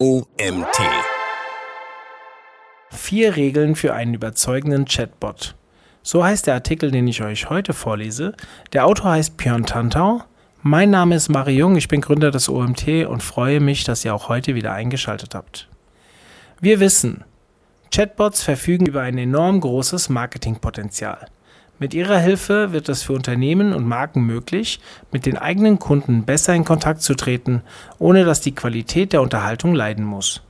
OMT. Vier Regeln für einen überzeugenden Chatbot. So heißt der Artikel, den ich euch heute vorlese. Der Autor heißt Björn Tantau. Mein Name ist Mari Jung, ich bin Gründer des OMT und freue mich, dass ihr auch heute wieder eingeschaltet habt. Wir wissen, Chatbots verfügen über ein enorm großes Marketingpotenzial. Mit ihrer Hilfe wird es für Unternehmen und Marken möglich, mit den eigenen Kunden besser in Kontakt zu treten, ohne dass die Qualität der Unterhaltung leiden muss.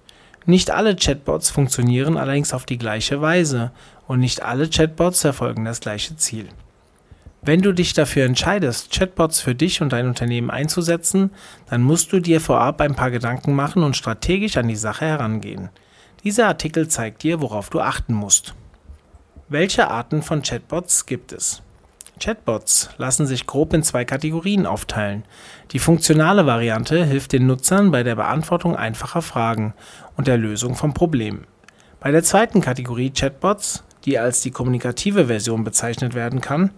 Nicht alle Chatbots funktionieren allerdings auf die gleiche Weise und nicht alle Chatbots verfolgen das gleiche Ziel. Wenn du dich dafür entscheidest, Chatbots für dich und dein Unternehmen einzusetzen, dann musst du dir vorab ein paar Gedanken machen und strategisch an die Sache herangehen. Dieser Artikel zeigt dir, worauf du achten musst. Welche Arten von Chatbots gibt es? Chatbots lassen sich grob in zwei Kategorien aufteilen. Die funktionale Variante hilft den Nutzern bei der Beantwortung einfacher Fragen und der Lösung von Problemen. Bei der zweiten Kategorie Chatbots, die als die kommunikative Version bezeichnet werden kann,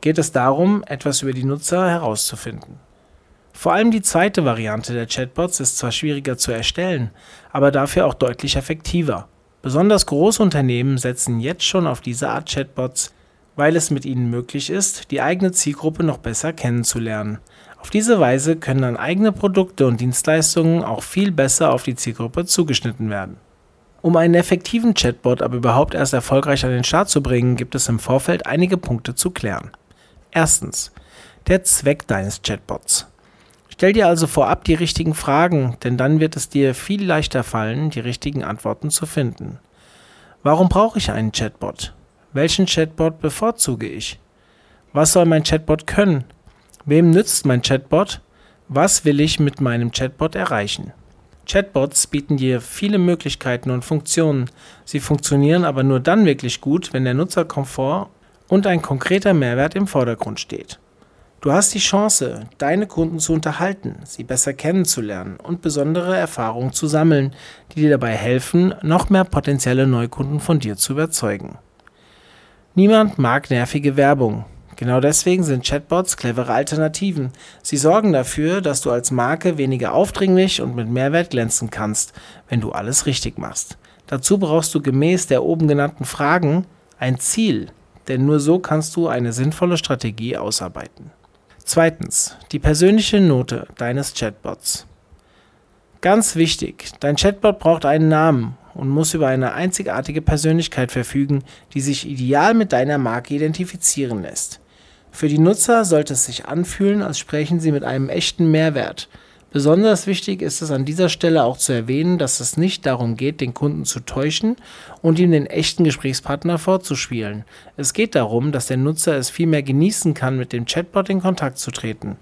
geht es darum, etwas über die Nutzer herauszufinden. Vor allem die zweite Variante der Chatbots ist zwar schwieriger zu erstellen, aber dafür auch deutlich effektiver. Besonders große Unternehmen setzen jetzt schon auf diese Art Chatbots, weil es mit ihnen möglich ist, die eigene Zielgruppe noch besser kennenzulernen. Auf diese Weise können dann eigene Produkte und Dienstleistungen auch viel besser auf die Zielgruppe zugeschnitten werden. Um einen effektiven Chatbot aber überhaupt erst erfolgreich an den Start zu bringen, gibt es im Vorfeld einige Punkte zu klären. Erstens. Der Zweck deines Chatbots. Stell dir also vorab die richtigen Fragen, denn dann wird es dir viel leichter fallen, die richtigen Antworten zu finden. Warum brauche ich einen Chatbot? Welchen Chatbot bevorzuge ich? Was soll mein Chatbot können? Wem nützt mein Chatbot? Was will ich mit meinem Chatbot erreichen? Chatbots bieten dir viele Möglichkeiten und Funktionen. Sie funktionieren aber nur dann wirklich gut, wenn der Nutzerkomfort und ein konkreter Mehrwert im Vordergrund steht. Du hast die Chance, deine Kunden zu unterhalten, sie besser kennenzulernen und besondere Erfahrungen zu sammeln, die dir dabei helfen, noch mehr potenzielle Neukunden von dir zu überzeugen. Niemand mag nervige Werbung. Genau deswegen sind Chatbots clevere Alternativen. Sie sorgen dafür, dass du als Marke weniger aufdringlich und mit Mehrwert glänzen kannst, wenn du alles richtig machst. Dazu brauchst du gemäß der oben genannten Fragen ein Ziel, denn nur so kannst du eine sinnvolle Strategie ausarbeiten. Zweitens, die persönliche Note deines Chatbots. Ganz wichtig, dein Chatbot braucht einen Namen und muss über eine einzigartige Persönlichkeit verfügen, die sich ideal mit deiner Marke identifizieren lässt. Für die Nutzer sollte es sich anfühlen, als sprechen sie mit einem echten Mehrwert, Besonders wichtig ist es an dieser Stelle auch zu erwähnen, dass es nicht darum geht, den Kunden zu täuschen und ihm den echten Gesprächspartner vorzuspielen. Es geht darum, dass der Nutzer es vielmehr genießen kann, mit dem Chatbot in Kontakt zu treten.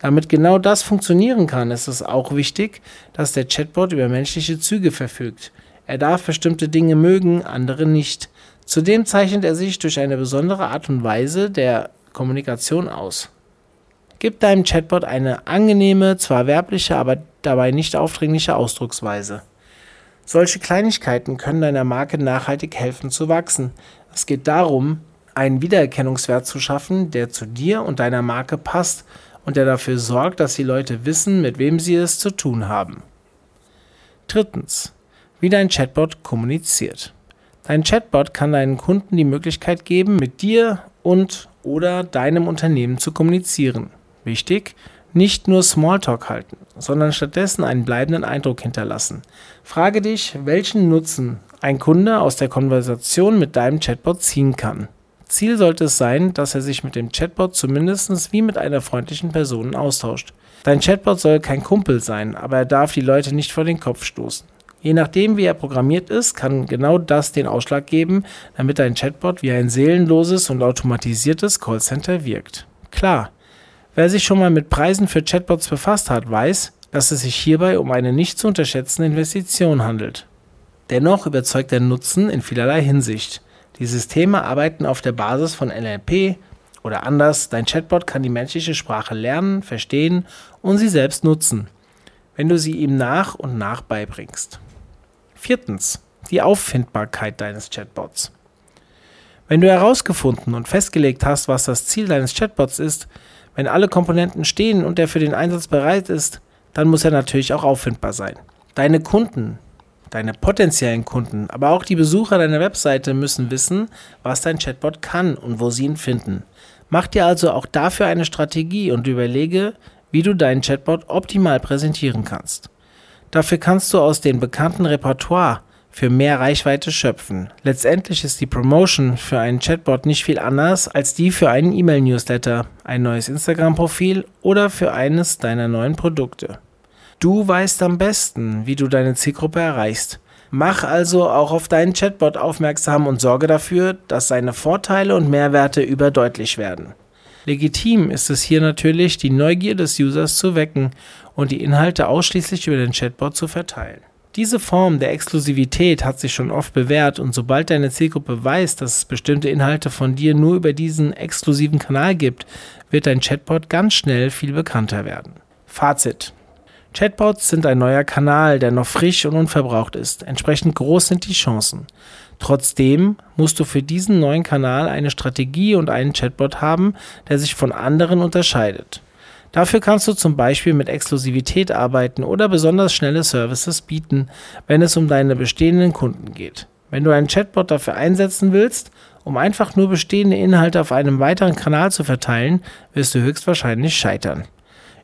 Damit genau das funktionieren kann, ist es auch wichtig, dass der Chatbot über menschliche Züge verfügt. Er darf bestimmte Dinge mögen, andere nicht. Zudem zeichnet er sich durch eine besondere Art und Weise der Kommunikation aus. Gib deinem Chatbot eine angenehme, zwar werbliche, aber dabei nicht aufdringliche Ausdrucksweise. Solche Kleinigkeiten können deiner Marke nachhaltig helfen zu wachsen. Es geht darum, einen Wiedererkennungswert zu schaffen, der zu dir und deiner Marke passt und der dafür sorgt, dass die Leute wissen, mit wem sie es zu tun haben. Drittens, wie dein Chatbot kommuniziert. Dein Chatbot kann deinen Kunden die Möglichkeit geben, mit dir und oder deinem Unternehmen zu kommunizieren. Wichtig, nicht nur Smalltalk halten, sondern stattdessen einen bleibenden Eindruck hinterlassen. Frage dich, welchen Nutzen ein Kunde aus der Konversation mit deinem Chatbot ziehen kann. Ziel sollte es sein, dass er sich mit dem Chatbot zumindest wie mit einer freundlichen Person austauscht. Dein Chatbot soll kein Kumpel sein, aber er darf die Leute nicht vor den Kopf stoßen. Je nachdem, wie er programmiert ist, kann genau das den Ausschlag geben, damit dein Chatbot wie ein seelenloses und automatisiertes Callcenter wirkt. Klar, Wer sich schon mal mit Preisen für Chatbots befasst hat, weiß, dass es sich hierbei um eine nicht zu unterschätzende Investition handelt. Dennoch überzeugt der Nutzen in vielerlei Hinsicht. Die Systeme arbeiten auf der Basis von NLP oder anders, dein Chatbot kann die menschliche Sprache lernen, verstehen und sie selbst nutzen, wenn du sie ihm nach und nach beibringst. Viertens, die Auffindbarkeit deines Chatbots. Wenn du herausgefunden und festgelegt hast, was das Ziel deines Chatbots ist, wenn alle Komponenten stehen und er für den Einsatz bereit ist, dann muss er natürlich auch auffindbar sein. Deine Kunden, deine potenziellen Kunden, aber auch die Besucher deiner Webseite müssen wissen, was dein Chatbot kann und wo sie ihn finden. Mach dir also auch dafür eine Strategie und überlege, wie du deinen Chatbot optimal präsentieren kannst. Dafür kannst du aus dem bekannten Repertoire für mehr Reichweite schöpfen. Letztendlich ist die Promotion für einen Chatbot nicht viel anders als die für einen E-Mail-Newsletter, ein neues Instagram-Profil oder für eines deiner neuen Produkte. Du weißt am besten, wie du deine Zielgruppe erreichst. Mach also auch auf deinen Chatbot aufmerksam und sorge dafür, dass seine Vorteile und Mehrwerte überdeutlich werden. Legitim ist es hier natürlich, die Neugier des Users zu wecken und die Inhalte ausschließlich über den Chatbot zu verteilen. Diese Form der Exklusivität hat sich schon oft bewährt und sobald deine Zielgruppe weiß, dass es bestimmte Inhalte von dir nur über diesen exklusiven Kanal gibt, wird dein Chatbot ganz schnell viel bekannter werden. Fazit. Chatbots sind ein neuer Kanal, der noch frisch und unverbraucht ist. Entsprechend groß sind die Chancen. Trotzdem musst du für diesen neuen Kanal eine Strategie und einen Chatbot haben, der sich von anderen unterscheidet. Dafür kannst du zum Beispiel mit Exklusivität arbeiten oder besonders schnelle Services bieten, wenn es um deine bestehenden Kunden geht. Wenn du einen Chatbot dafür einsetzen willst, um einfach nur bestehende Inhalte auf einem weiteren Kanal zu verteilen, wirst du höchstwahrscheinlich scheitern.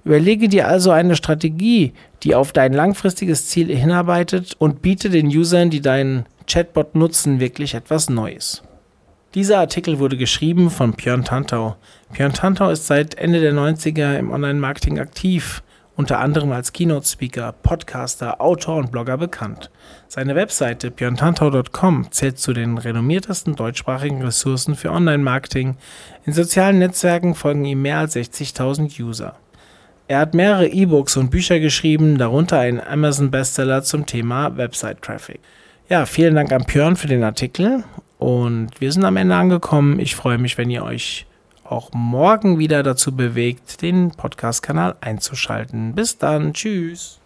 Überlege dir also eine Strategie, die auf dein langfristiges Ziel hinarbeitet und biete den Usern, die deinen Chatbot nutzen, wirklich etwas Neues. Dieser Artikel wurde geschrieben von Björn Tantau. Björn Tantau ist seit Ende der 90er im Online-Marketing aktiv, unter anderem als Keynote-Speaker, Podcaster, Autor und Blogger bekannt. Seine Webseite björntantau.com zählt zu den renommiertesten deutschsprachigen Ressourcen für Online-Marketing. In sozialen Netzwerken folgen ihm mehr als 60.000 User. Er hat mehrere E-Books und Bücher geschrieben, darunter einen Amazon-Bestseller zum Thema Website-Traffic. Ja, vielen Dank an Björn für den Artikel und wir sind am Ende angekommen. Ich freue mich, wenn ihr euch auch morgen wieder dazu bewegt, den Podcast-Kanal einzuschalten. Bis dann, tschüss.